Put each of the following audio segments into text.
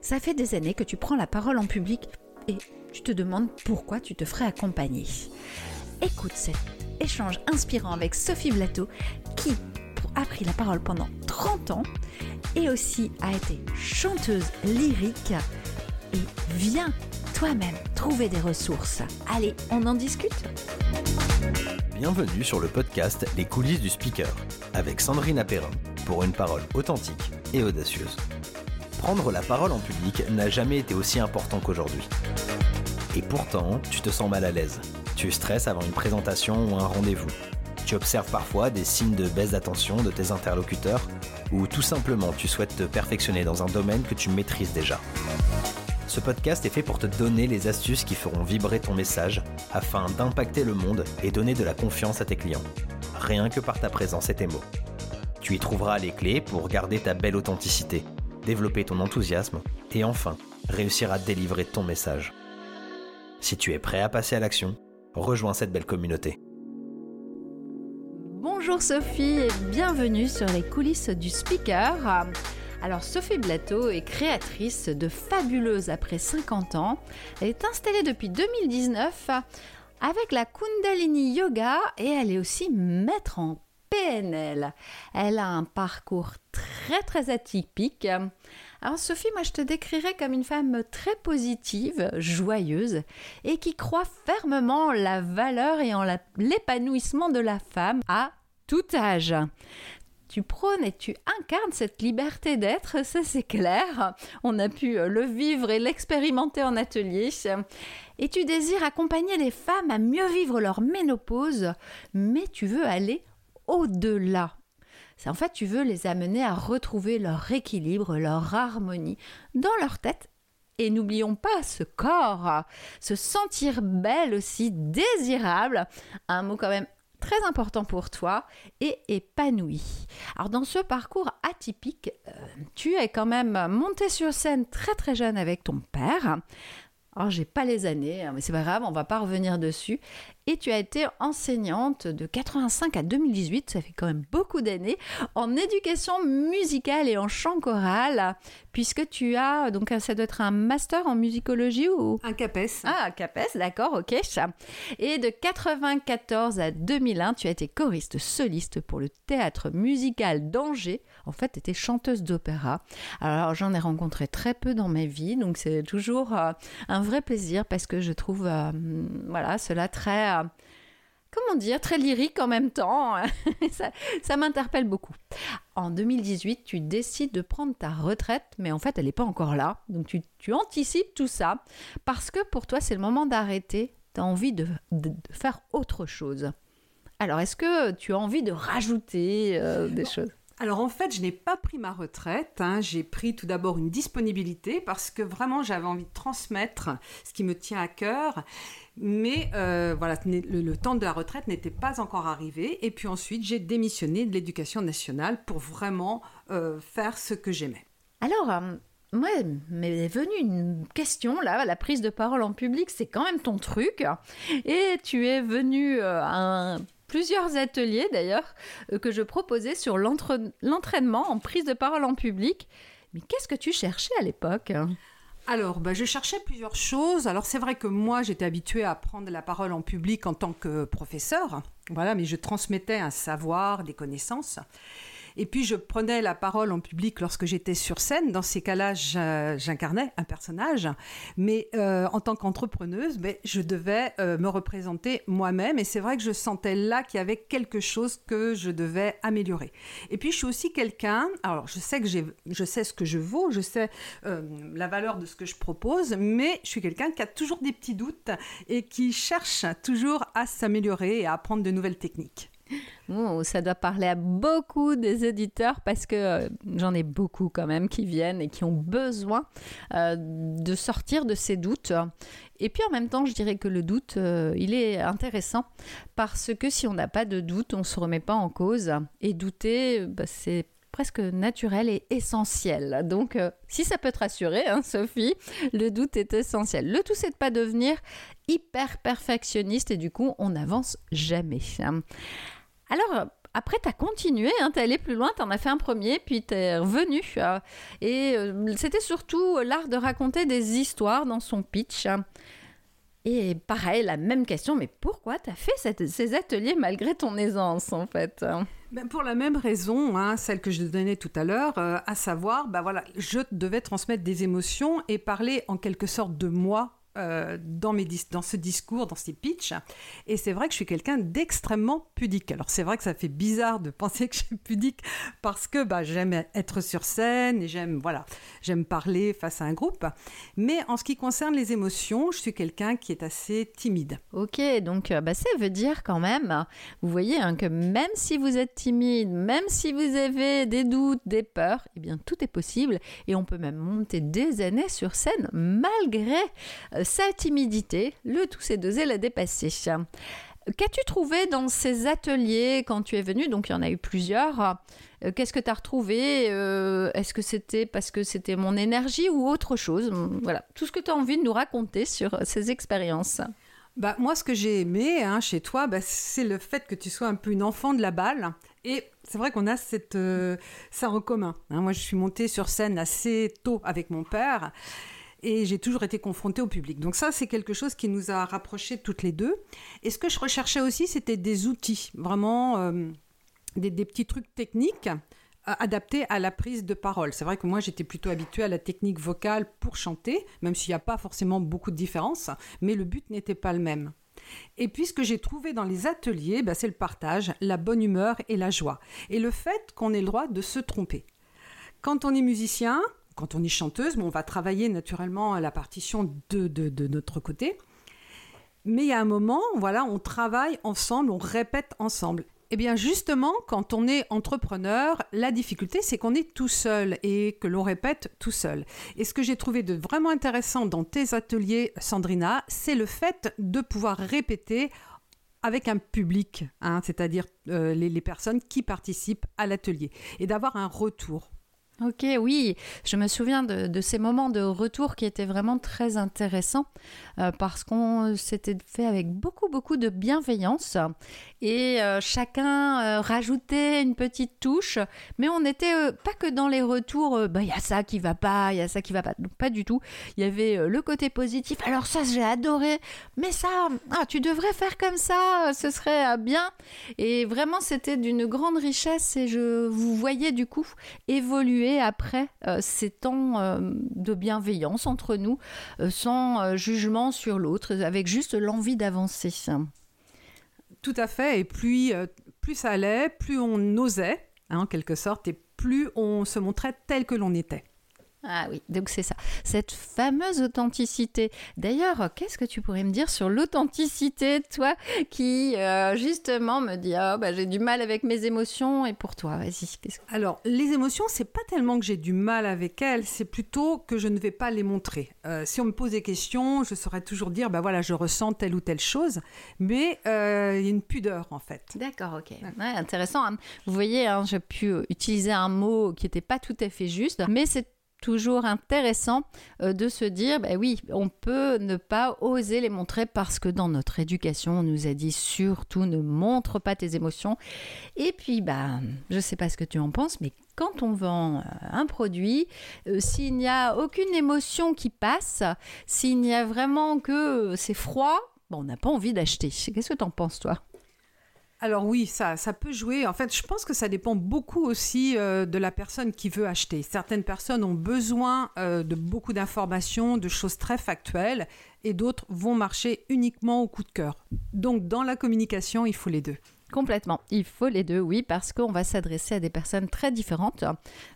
Ça fait des années que tu prends la parole en public et tu te demandes pourquoi tu te ferais accompagner. Écoute cet échange inspirant avec Sophie Blateau qui a pris la parole pendant 30 ans et aussi a été chanteuse lyrique et viens toi-même trouver des ressources. Allez, on en discute Bienvenue sur le podcast Les coulisses du speaker avec Sandrine Apérin pour une parole authentique et audacieuse. Prendre la parole en public n'a jamais été aussi important qu'aujourd'hui. Et pourtant, tu te sens mal à l'aise. Tu stresses avant une présentation ou un rendez-vous. Tu observes parfois des signes de baisse d'attention de tes interlocuteurs ou tout simplement tu souhaites te perfectionner dans un domaine que tu maîtrises déjà. Ce podcast est fait pour te donner les astuces qui feront vibrer ton message afin d'impacter le monde et donner de la confiance à tes clients. Rien que par ta présence et tes mots. Tu y trouveras les clés pour garder ta belle authenticité, développer ton enthousiasme et enfin réussir à délivrer ton message. Si tu es prêt à passer à l'action, rejoins cette belle communauté. Bonjour Sophie et bienvenue sur les coulisses du speaker. Alors Sophie Blateau est créatrice de Fabuleuse après 50 ans. Elle est installée depuis 2019 avec la Kundalini Yoga et elle est aussi maître en PNL. Elle a un parcours très très atypique. Alors Sophie, moi je te décrirais comme une femme très positive, joyeuse et qui croit fermement en la valeur et en l'épanouissement de la femme à tout âge. Tu prônes et tu incarnes cette liberté d'être, ça c'est clair. On a pu le vivre et l'expérimenter en atelier. Et tu désires accompagner les femmes à mieux vivre leur ménopause, mais tu veux aller au-delà en fait, tu veux les amener à retrouver leur équilibre, leur harmonie dans leur tête. Et n'oublions pas ce corps, se sentir belle aussi, désirable, un mot quand même très important pour toi et épanoui. Alors dans ce parcours atypique, euh, tu es quand même monté sur scène très très jeune avec ton père. Alors j'ai pas les années, hein, mais c'est pas grave, on va pas revenir dessus et tu as été enseignante de 85 à 2018, ça fait quand même beaucoup d'années, en éducation musicale et en chant choral, puisque tu as, donc ça doit être un master en musicologie ou? Un CAPES. Ah, un CAPES, d'accord, ok. Et de 94 à 2001, tu as été choriste soliste pour le théâtre musical d'Angers. En fait, tu étais chanteuse d'opéra. Alors, j'en ai rencontré très peu dans ma vie, donc c'est toujours euh, un vrai plaisir parce que je trouve, euh, voilà, cela très comment dire, très lyrique en même temps. ça, m'interpelle beaucoup. En 2018, tu décides de prendre ta retraite, mais en fait, elle n'est pas encore là. Donc, tu, anticipes tout ça parce que pour toi, c'est le moment d'arrêter. Tu as envie de, faire autre chose. Alors, est-ce que tu as envie de rajouter euh, des choses? Alors en fait, je n'ai pas pris ma retraite. Hein. J'ai pris tout d'abord une disponibilité parce que vraiment j'avais envie de transmettre ce qui me tient à cœur. Mais euh, voilà, le, temps de la retraite n'était pas encore arrivé. Et puis ensuite, j'ai démissionné de l'éducation nationale pour vraiment euh, faire ce que j'aimais. Alors, euh, moi, m'est venue une question là, la prise de parole en public, c'est quand même ton truc. Et tu es venu à un plusieurs ateliers d'ailleurs euh, que je proposais sur l'entraînement en prise de parole en public. Mais qu'est-ce que tu cherchais à l'époque alors, bah, je cherchais plusieurs choses. Alors, c'est vrai que moi, j'étais habituée à prendre la parole en public en tant que professeur. Voilà, mais je transmettais un savoir, des connaissances. Et puis je prenais la parole en public lorsque j'étais sur scène. Dans ces cas-là, j'incarnais un personnage. Mais euh, en tant qu'entrepreneuse, ben, je devais euh, me représenter moi-même. Et c'est vrai que je sentais là qu'il y avait quelque chose que je devais améliorer. Et puis je suis aussi quelqu'un. Alors je sais que je sais ce que je vaux, je sais euh, la valeur de ce que je propose, mais je suis quelqu'un qui a toujours des petits doutes et qui cherche toujours à s'améliorer et à apprendre de nouvelles techniques ça doit parler à beaucoup des éditeurs parce que euh, j'en ai beaucoup quand même qui viennent et qui ont besoin euh, de sortir de ces doutes. Et puis en même temps, je dirais que le doute, euh, il est intéressant parce que si on n'a pas de doute, on ne se remet pas en cause. Et douter, bah, c'est presque naturel et essentiel. Donc, si ça peut te rassurer, hein, Sophie, le doute est essentiel. Le tout, c'est de pas devenir hyper perfectionniste et du coup, on n'avance jamais. Alors, après, tu as continué, hein, tu es allé plus loin, tu en as fait un premier, puis tu es revenu. Euh, et euh, c'était surtout l'art de raconter des histoires dans son pitch. Et pareil, la même question, mais pourquoi tu as fait ces ateliers malgré ton aisance, en fait ben Pour la même raison, hein, celle que je donnais tout à l'heure, euh, à savoir, ben voilà, je devais transmettre des émotions et parler en quelque sorte de moi euh, dans, mes dans ce discours, dans ces pitchs. Et c'est vrai que je suis quelqu'un d'extrêmement pudique. Alors c'est vrai que ça fait bizarre de penser que je suis pudique parce que bah, j'aime être sur scène et j'aime voilà, j'aime parler face à un groupe. Mais en ce qui concerne les émotions, je suis quelqu'un qui est assez timide. Ok, donc euh, bah, ça veut dire quand même, vous voyez hein, que même si vous êtes timide, même si vous avez des doutes, des peurs, eh bien tout est possible et on peut même monter des années sur scène malgré euh, sa timidité, le tout c'est d'oser la dépasser. Qu'as-tu trouvé dans ces ateliers quand tu es venu? Donc il y en a eu plusieurs. Euh, qu'est-ce que tu as retrouvé? Euh, Est-ce que c'était parce que c'était mon énergie ou autre chose? Voilà, tout ce que tu as envie de nous raconter sur ces expériences. Bah, moi, ce que j'ai aimé hein, chez toi, bah, c'est le fait que tu sois un peu une enfant de la balle. Et c'est vrai qu'on a cette, euh, ça en commun. Hein. moi, je suis montée sur scène assez tôt avec mon père et j'ai toujours été confrontée au public. Donc ça, c'est quelque chose qui nous a rapprochés toutes les deux. Et ce que je recherchais aussi, c'était des outils, vraiment euh, des, petits trucs techniques euh, adaptés à la prise de parole. C'est vrai que moi, j'étais plutôt habituée à la technique vocale pour chanter, même s'il n'y a pas forcément beaucoup de différence, mais le but n'était pas le même. Et puis ce que j'ai trouvé dans les ateliers, bah, c'est le partage, la bonne humeur et la joie. Et le fait qu'on ait le droit de se tromper. Quand on est musicien, quand on est chanteuse, on va travailler naturellement la partition de, de, notre côté. Mais a un moment, voilà, on travaille ensemble, on répète ensemble. Eh bien, justement, quand on est entrepreneur, la difficulté, c'est qu'on est tout seul et que l'on répète tout seul. Et ce que j'ai trouvé de vraiment intéressant dans tes ateliers, Sandrina, c'est le fait de pouvoir répéter avec un public, hein, c'est-à-dire euh, les personnes qui participent à l'atelier, et d'avoir un retour. Ok, oui, je me souviens de, ces moments de retour qui étaient vraiment très intéressants euh, parce qu'on s'était fait avec beaucoup, beaucoup de bienveillance et euh, chacun euh, rajoutait une petite touche, mais on n'était pas que dans les retours, bah, il y a ça qui va pas, il y a ça qui va pas, pas du tout. Il y avait le côté positif, alors ça j'ai adoré, mais ça, ah, tu devrais faire comme ça, ce serait bien. Et vraiment, c'était d'une grande richesse et je vous voyais du coup évoluer après euh, ces temps euh, de bienveillance entre nous, euh, sans jugement sur l'autre, avec juste l'envie d'avancer. Tout à fait, et plus, plus ça allait, plus on osait, hein, en quelque sorte, et plus on se montrait tel que l'on était. Ah oui, donc c'est ça. Cette fameuse authenticité. D'ailleurs, qu'est-ce que tu pourrais me dire sur l'authenticité, toi, qui euh, justement me dit oh, bah, j'ai du mal avec mes émotions et pour toi, vas-y. Alors, les émotions, c'est pas tellement que j'ai du mal avec elles, c'est plutôt que je ne vais pas les montrer. Euh, si on me pose des questions, je saurais toujours dire bah voilà, je ressens telle ou telle chose, mais euh, il y a une pudeur en fait. D'accord, ok. intéressant. Hein. Vous voyez, hein, j'ai pu utiliser un mot qui n'était pas tout à fait juste, mais c'est toujours intéressant euh, de se dire, ben oui, on peut ne pas oser les montrer parce que dans notre éducation, on nous a dit surtout ne montre pas tes émotions. Et puis, bah, je ne sais pas ce que tu en penses, mais quand on vend euh, un produit, euh, s'il n'y a aucune émotion qui passe, s'il n'y a vraiment que c'est froid, on n'a pas envie d'acheter. Qu'est-ce que tu en penses, toi? Alors oui, ça, ça peut jouer. En fait, je pense que ça dépend beaucoup aussi euh, de la personne qui veut acheter. Certaines personnes ont besoin euh, de beaucoup d'informations, de choses très factuelles, et d'autres vont marcher uniquement au coup de cœur. Donc dans la communication, il faut les deux. Complètement. Il faut les deux, oui, parce qu'on va s'adresser à des personnes très différentes.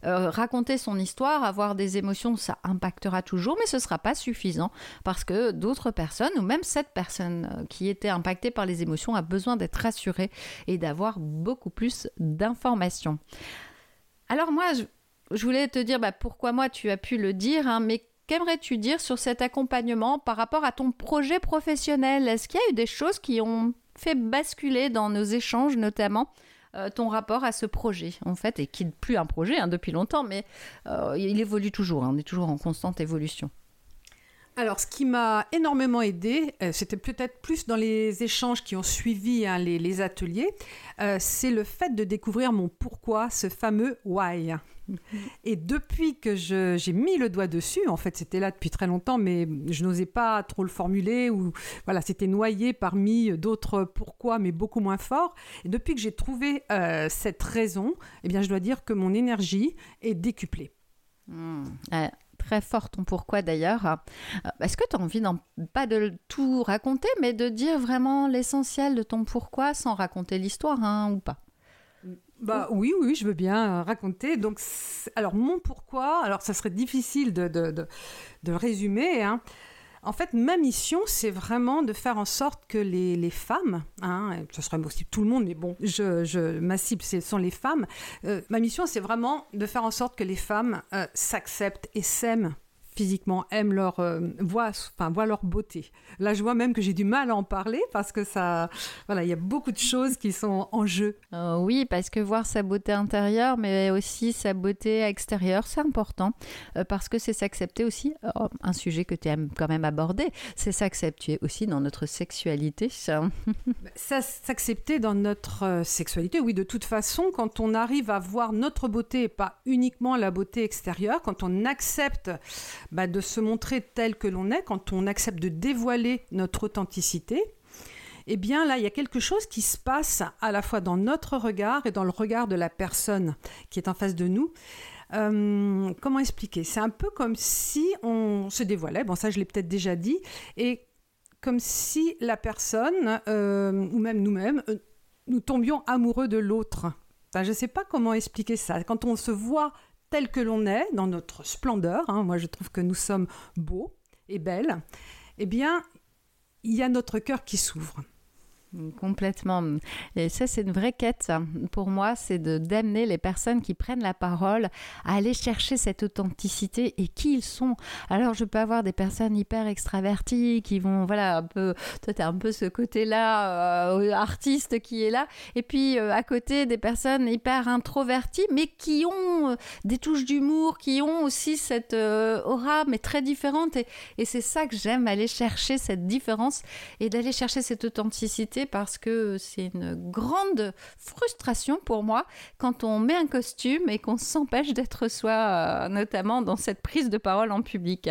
Euh, raconter son histoire, avoir des émotions, ça impactera toujours, mais ce ne sera pas suffisant parce que d'autres personnes, ou même cette personne euh, qui était impactée par les émotions, a besoin d'être rassurée et d'avoir beaucoup plus d'informations. Alors moi, je, voulais te dire bah, pourquoi moi tu as pu le dire, hein, mais qu'aimerais-tu dire sur cet accompagnement par rapport à ton projet professionnel? Est-ce qu'il y a eu des choses qui ont fait basculer dans nos échanges notamment euh, ton rapport à ce projet en fait et qui n'est plus un projet hein, depuis longtemps mais euh, il évolue toujours hein, on est toujours en constante évolution alors, ce qui m'a énormément aidé, euh, c'était peut-être plus dans les échanges qui ont suivi hein, les, ateliers, euh, c'est le fait de découvrir mon pourquoi, ce fameux why. Et depuis que j'ai mis le doigt dessus, en fait, c'était là depuis très longtemps, mais je n'osais pas trop le formuler ou voilà, c'était noyé parmi d'autres pourquoi, mais beaucoup moins fort. Et depuis que j'ai trouvé euh, cette raison, eh bien, je dois dire que mon énergie est décuplée. Mmh très fort ton pourquoi d'ailleurs. Euh, est-ce que tu as envie, pas de tout raconter, mais de dire vraiment l'essentiel de ton pourquoi sans raconter l'histoire hein, ou pas? Bah oui, oui, je veux bien raconter. Donc, alors mon pourquoi, alors ça serait difficile de, de, de, de résumer. Hein. En fait, ma mission, c'est vraiment de faire en sorte que les, femmes, hein, ce serait aussi tout le monde, mais bon, je, ma cible, ce sont les femmes. Euh, ma mission, c'est vraiment de faire en sorte que les femmes euh, s'acceptent et s'aiment physiquement aiment leur euh, voix, enfin voient leur beauté. Là, je vois même que j'ai du mal à en parler parce que ça, voilà, il y a beaucoup de choses qui sont en jeu. Euh, oui, parce que voir sa beauté intérieure, mais aussi sa beauté extérieure, c'est important euh, parce que c'est s'accepter aussi. Oh, un sujet que tu aimes quand même aborder, c'est s'accepter aussi dans notre sexualité. Ça, ça s'accepter dans notre sexualité, oui. De toute façon, quand on arrive à voir notre beauté et pas uniquement la beauté extérieure, quand on accepte bah, de se montrer tel que l'on est, quand on accepte de dévoiler notre authenticité, eh bien là, il y a quelque chose qui se passe à la fois dans notre regard et dans le regard de la personne qui est en face de nous. Euh, comment expliquer? C'est un peu comme si on se dévoilait, bon ça je l'ai peut-être déjà dit, et comme si la personne, euh, ou même nous-mêmes, euh, nous tombions amoureux de l'autre. je ne sais pas comment expliquer ça. Quand on se voit tel que l'on est, dans notre splendeur, hein, moi je trouve que nous sommes beaux et belles, eh bien, il y a notre cœur qui s'ouvre. Complètement. Et ça, c'est une vraie quête. Pour moi, c'est d'amener les personnes qui prennent la parole à aller chercher cette authenticité et qui ils sont. Alors, je peux avoir des personnes hyper extraverties qui vont, voilà, un peu, toi, tu as un peu ce côté-là, euh, artiste qui est là. Et puis, euh, à côté, des personnes hyper introverties, mais qui ont euh, des touches d'humour, qui ont aussi cette aura, mais très différente. Et c'est ça que j'aime, aller chercher cette différence et d'aller chercher cette authenticité parce que c'est une grande frustration pour moi quand on met un costume et qu'on s'empêche d'être soi, euh, notamment dans cette prise de parole en public.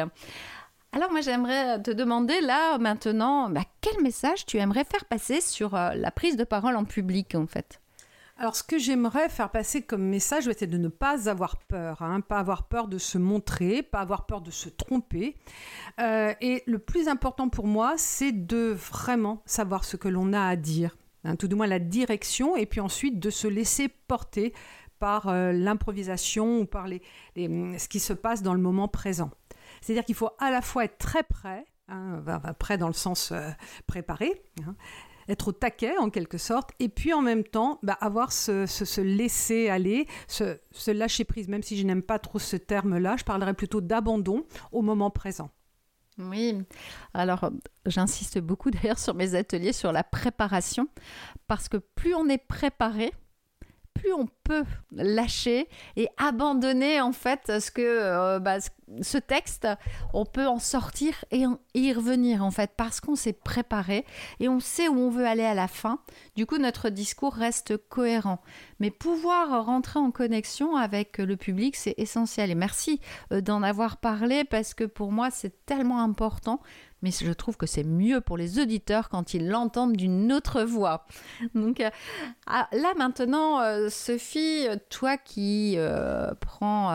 Alors moi j'aimerais te demander là maintenant, bah, quel message tu aimerais faire passer sur euh, la prise de parole en public en fait? Alors, ce que j'aimerais faire passer comme message, c'est de ne pas avoir peur, hein, pas avoir peur de se montrer, pas avoir peur de se tromper. Euh, et le plus important pour moi, c'est de vraiment savoir ce que l'on a à dire, hein, tout du moins la direction, et puis ensuite de se laisser porter par euh, l'improvisation ou par les, ce qui se passe dans le moment présent. C'est-à-dire qu'il faut à la fois être très prêt, hein, prêt dans le sens euh, préparé, être au taquet en quelque sorte, et puis en même temps bah, avoir ce, laisser aller, ce, lâcher prise, même si je n'aime pas trop ce terme-là, je parlerai plutôt d'abandon au moment présent. Oui, alors j'insiste beaucoup d'ailleurs sur mes ateliers sur la préparation, parce que plus on est préparé, plus on lâcher et abandonner en fait ce que euh, bah, ce texte, on peut en sortir et y revenir en fait parce qu'on s'est préparé et on sait où on veut aller à la fin. Du coup, notre discours reste cohérent. Mais pouvoir rentrer en connexion avec le public, c'est essentiel. Et merci euh, d'en avoir parlé parce que pour moi, c'est tellement important mais je trouve que c'est mieux pour les auditeurs quand ils l'entendent d'une autre voix. Donc euh, ah, là maintenant, euh, Sophie, toi qui euh, prends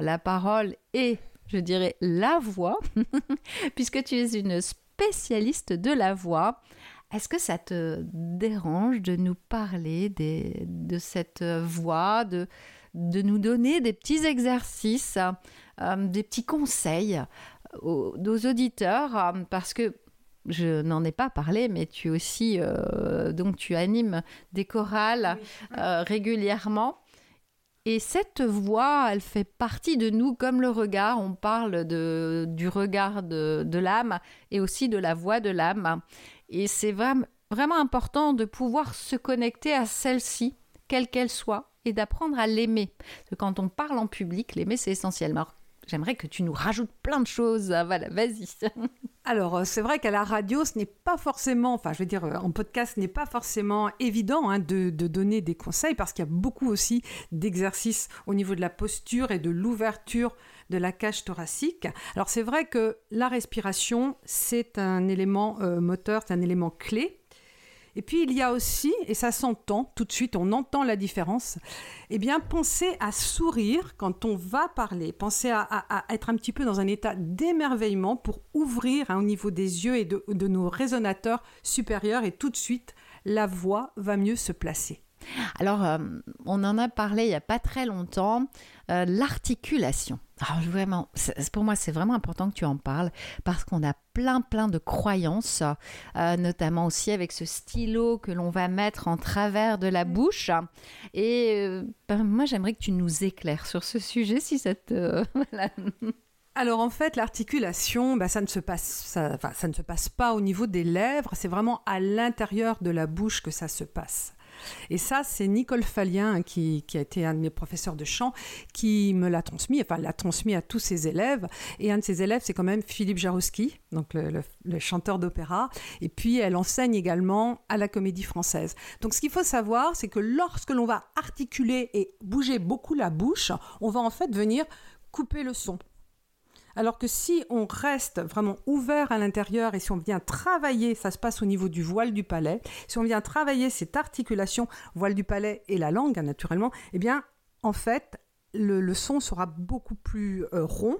la parole et, je dirais, la voix, puisque tu es une spécialiste de la voix, est-ce que ça te dérange de nous parler de cette voix, de, nous donner des petits exercices, des petits conseils aux, auditeurs? Euh, parce que je n'en ai pas parlé, mais tu aussi, euh, donc tu animes des chorales euh, régulièrement. Et cette voix, elle fait partie de nous comme le regard. On parle de, du regard de, de l'âme et aussi de la voix de l'âme. Et c'est vraiment, vraiment important de pouvoir se connecter à celle-ci, quelle qu'elle soit, et d'apprendre à l'aimer. Quand on parle en public, l'aimer, c'est essentiel j'aimerais que tu nous rajoutes plein de choses. Ah, voilà, vas-y. Alors, euh, c'est vrai qu'à la radio, ce n'est pas forcément, enfin, je veux dire, euh, en podcast, ce n'est pas forcément évident hein, de, donner des conseils parce qu'il y a beaucoup aussi d'exercices au niveau de la posture et de l'ouverture de la cage thoracique. Alors, c'est vrai que la respiration, c'est un élément euh, moteur, c'est un élément clé. Et puis il y a aussi, et ça s'entend tout de suite, on entend la différence, eh bien pensez à sourire quand on va parler, pensez à, être un petit peu dans un état d'émerveillement pour ouvrir hein, au niveau des yeux et de, nos résonateurs supérieurs. Et tout de suite la voix va mieux se placer. Alors, euh, on en a parlé il n'y a pas très longtemps, euh, l'articulation. Alors vraiment, pour moi, c'est vraiment important que tu en parles parce qu'on a plein, plein de croyances, euh, notamment aussi avec ce stylo que l'on va mettre en travers de la bouche. Et euh, ben, moi, j'aimerais que tu nous éclaires sur ce sujet si ça te... Alors en fait, l'articulation, bah, ça, ne se passe, ça, ça ne se passe pas au niveau des lèvres, c'est vraiment à l'intérieur de la bouche que ça se passe. Et ça, c'est Nicole Fallien, hein, qui, a été un de mes professeurs de chant, qui me l'a transmis, enfin l'a transmis à tous ses élèves. Et un de ses élèves, c'est quand même Philippe Jarouski, donc le, chanteur d'opéra. Et puis, elle enseigne également à la comédie française. Donc, ce qu'il faut savoir, c'est que lorsque l'on va articuler et bouger beaucoup la bouche, on va en fait venir couper le son. Alors que si on reste vraiment ouvert à l'intérieur et si on vient travailler, ça se passe au niveau du voile du palais, si on vient travailler cette articulation, voile du palais et la langue, hein, naturellement, eh bien, en fait, le, son sera beaucoup plus euh, rond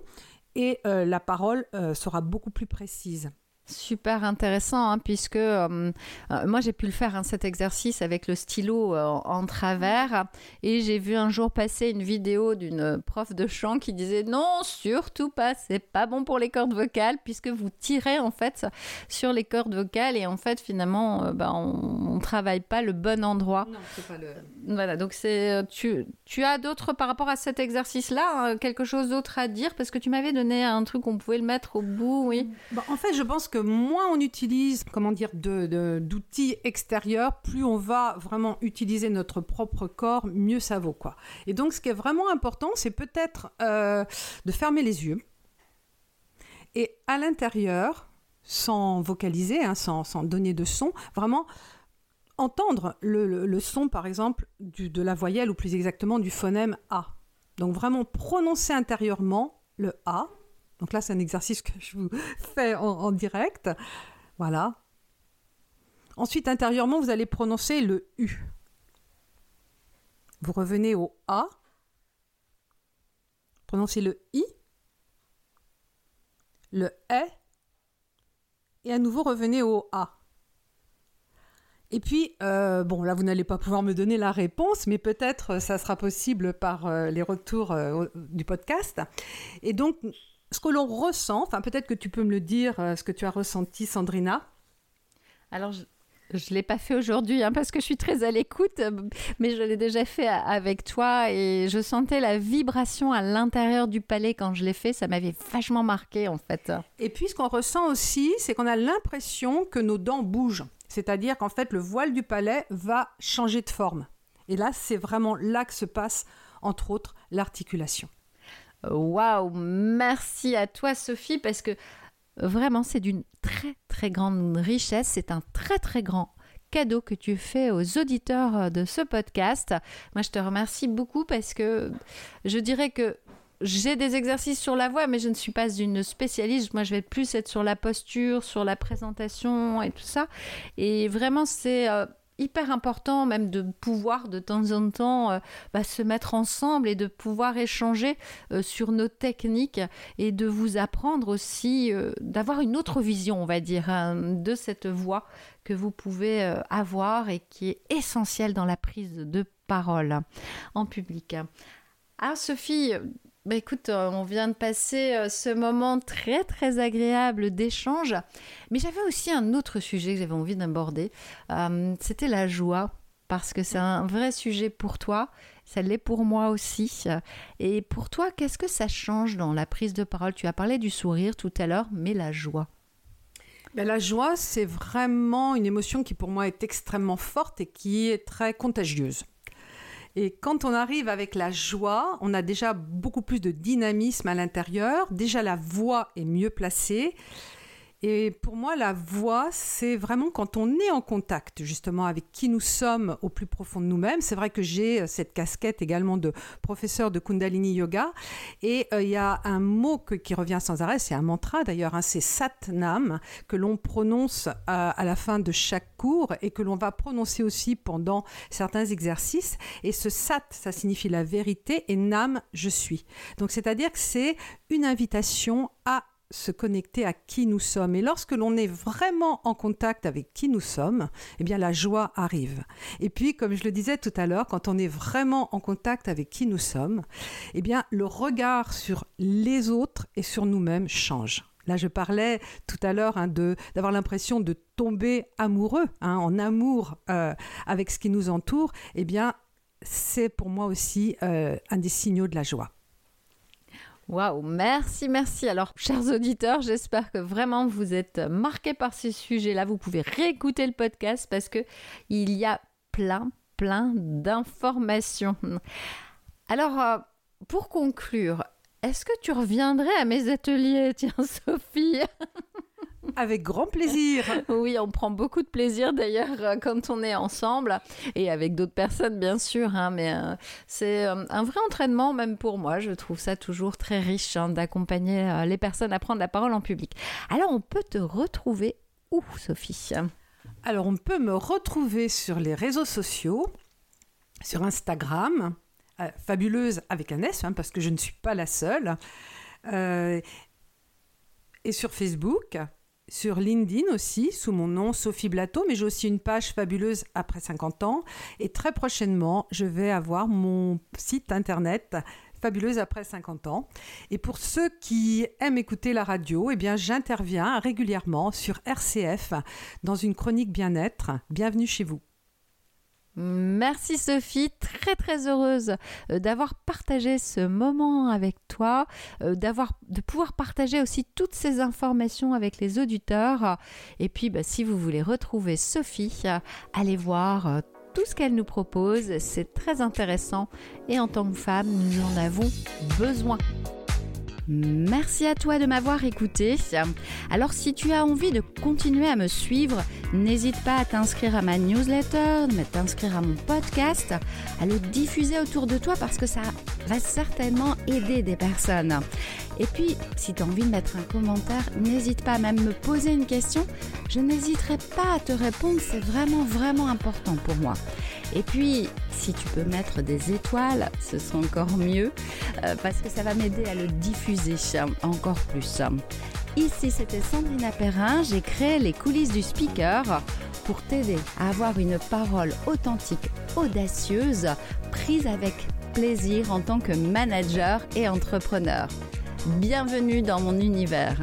et euh, la parole euh, sera beaucoup plus précise. Super intéressant, hein, puisque euh, euh, moi j'ai pu le faire hein, cet exercice avec le stylo euh, en travers, et j'ai vu un jour passer une vidéo d'une prof de chant qui disait non, surtout pas, c'est pas bon pour les cordes vocales, puisque vous tirez en fait sur les cordes vocales, et en fait finalement bah, on, ne travaille pas le bon endroit. Non, pas le. Voilà, donc c'est tu, tu as d'autres par rapport à cet exercice-là, hein, quelque chose d'autre à dire, parce que tu m'avais donné un truc on pouvait le mettre au bout, oui. Bah, en fait, je pense que moins on utilise, comment dire, d'outils extérieurs, plus on va vraiment utiliser notre propre corps, mieux ça vaut quoi. Et donc, ce qui est vraiment important, c'est peut-être euh, de fermer les yeux et à l'intérieur, sans vocaliser, hein, sans, donner de son, vraiment entendre le, son, par exemple, de la voyelle ou plus exactement du phonème A. Donc vraiment prononcer intérieurement le A donc là, c'est un exercice que je vous fais en, direct. Voilà. Ensuite, intérieurement, vous allez prononcer le U. Vous revenez au A. Prononcez le I. Le E. Et à nouveau, revenez au A. Et puis, euh, bon, là, vous n'allez pas pouvoir me donner la réponse, mais peut-être ça sera possible par euh, les retours euh, du podcast. Et donc, ce que l'on ressent, enfin peut-être que tu peux me le dire, euh, ce que tu as ressenti, Sandrina. Alors, je ne l'ai pas fait aujourd'hui hein, parce que je suis très à l'écoute, mais je l'ai déjà fait avec toi et je sentais la vibration à l'intérieur du palais quand je l'ai fait. Ça m'avait vachement marqué en fait. Et puis ce qu'on ressent aussi, c'est qu'on a l'impression que nos dents bougent. C'est-à-dire qu'en fait, le voile du palais va changer de forme. Et là, c'est vraiment là que se passe, entre autres, l'articulation. Waouh, merci à toi Sophie parce que vraiment c'est d'une très très grande richesse, c'est un très très grand cadeau que tu fais aux auditeurs de ce podcast. Moi je te remercie beaucoup parce que je dirais que j'ai des exercices sur la voix, mais je ne suis pas une spécialiste. Moi, je vais plus être sur la posture, sur la présentation et tout ça. Et vraiment, c'est euh, hyper important même de pouvoir de temps en temps euh, bah, se mettre ensemble et de pouvoir échanger euh, sur nos techniques et de vous apprendre aussi euh, d'avoir une autre vision, on va dire, hein, de cette voix que vous pouvez avoir et qui est essentielle dans la prise de parole en public. Alors Sophie, bah écoute, euh, on vient de passer euh, ce moment très très agréable d'échange, mais j'avais aussi un autre sujet que j'avais envie d'aborder. Euh, c'était la joie, parce que c'est un vrai sujet pour toi, ça l'est pour moi aussi. Et pour toi, qu'est-ce que ça change dans la prise de parole? Tu as parlé du sourire tout à l'heure, mais la joie ben, la joie, c'est vraiment une émotion qui pour moi est extrêmement forte et qui est très contagieuse. Et quand on arrive avec la joie, on a déjà beaucoup plus de dynamisme à l'intérieur. Déjà, la voix est mieux placée. Et pour moi, la voix, c'est vraiment quand on est en contact justement avec qui nous sommes au plus profond de nous-mêmes. C'est vrai que j'ai euh, cette casquette également de professeur de Kundalini Yoga. Et euh, il y a un mot qui revient sans arrêt, c'est un mantra d'ailleurs, hein, c'est Satnam, que l'on prononce à, à, la fin de chaque cours et que l'on va prononcer aussi pendant certains exercices. Et ce Sat, ça signifie la vérité, et Nam, je suis. Donc c'est-à-dire que c'est une invitation à se connecter à qui nous sommes. Et lorsque l'on est vraiment en contact avec qui nous sommes, eh bien la joie arrive. Et puis, comme je le disais tout à l'heure, quand on est vraiment en contact avec qui nous sommes, eh bien le regard sur les autres et sur nous-mêmes change. Là, je parlais tout à l'heure hein, d'avoir l'impression de tomber amoureux, hein, en amour euh, avec ce qui nous entoure. Eh bien, c'est pour moi aussi euh, un des signaux de la joie. Waouh, merci, merci. Alors, chers auditeurs, j'espère que vraiment vous êtes marqués par ces sujets-là. Vous pouvez réécouter le podcast parce que il y a plein, plein d'informations. Alors, euh, pour conclure, est-ce que tu reviendrais à mes ateliers, tiens, Sophie avec grand plaisir. oui, on prend beaucoup de plaisir d'ailleurs euh, quand on est ensemble et avec d'autres personnes bien sûr. Hein, mais euh, c'est euh, un vrai entraînement même pour moi. Je trouve ça toujours très riche hein, d'accompagner les personnes à prendre la parole en public. Alors on peut te retrouver où, Sophie? Alors on peut me retrouver sur les réseaux sociaux, sur Instagram, fabuleuse avec un S, hein, parce que je ne suis pas la seule. et sur Facebook, sur LinkedIn aussi, sous mon nom Sophie Blateau, mais j'ai aussi une page fabuleuse après 50 ans. Et très prochainement, je vais avoir mon site internet fabuleuse après 50 ans. Et pour ceux qui aiment écouter la radio, eh bien, j'interviens régulièrement sur RCF dans une chronique bien-être. Bienvenue chez vous. Merci Sophie, très très heureuse euh, d'avoir partagé ce moment avec toi, euh, de pouvoir partager aussi toutes ces informations avec les auditeurs. Et puis bah, si vous voulez retrouver Sophie, allez voir euh, tout ce qu'elle nous propose, c'est très intéressant et en tant que femme, nous en avons besoin. Merci à toi de m'avoir écouté. Alors si tu as envie de continuer à me suivre, n'hésite pas à t'inscrire à ma newsletter, à t'inscrire à mon podcast, à le diffuser autour de toi parce que ça va certainement aider des personnes. Et puis, si tu as envie de mettre un commentaire, n'hésite pas à même me poser une question. Je n'hésiterai pas à te répondre, c'est vraiment, vraiment important pour moi. Et puis, si tu peux mettre des étoiles, ce sera encore mieux, euh, parce que ça va m'aider à le diffuser encore plus. Ici, c'était Sandrina Perrin, j'ai créé les coulisses du speaker pour t'aider à avoir une parole authentique, audacieuse, prise avec plaisir en tant que manager et entrepreneur. Bienvenue dans mon univers.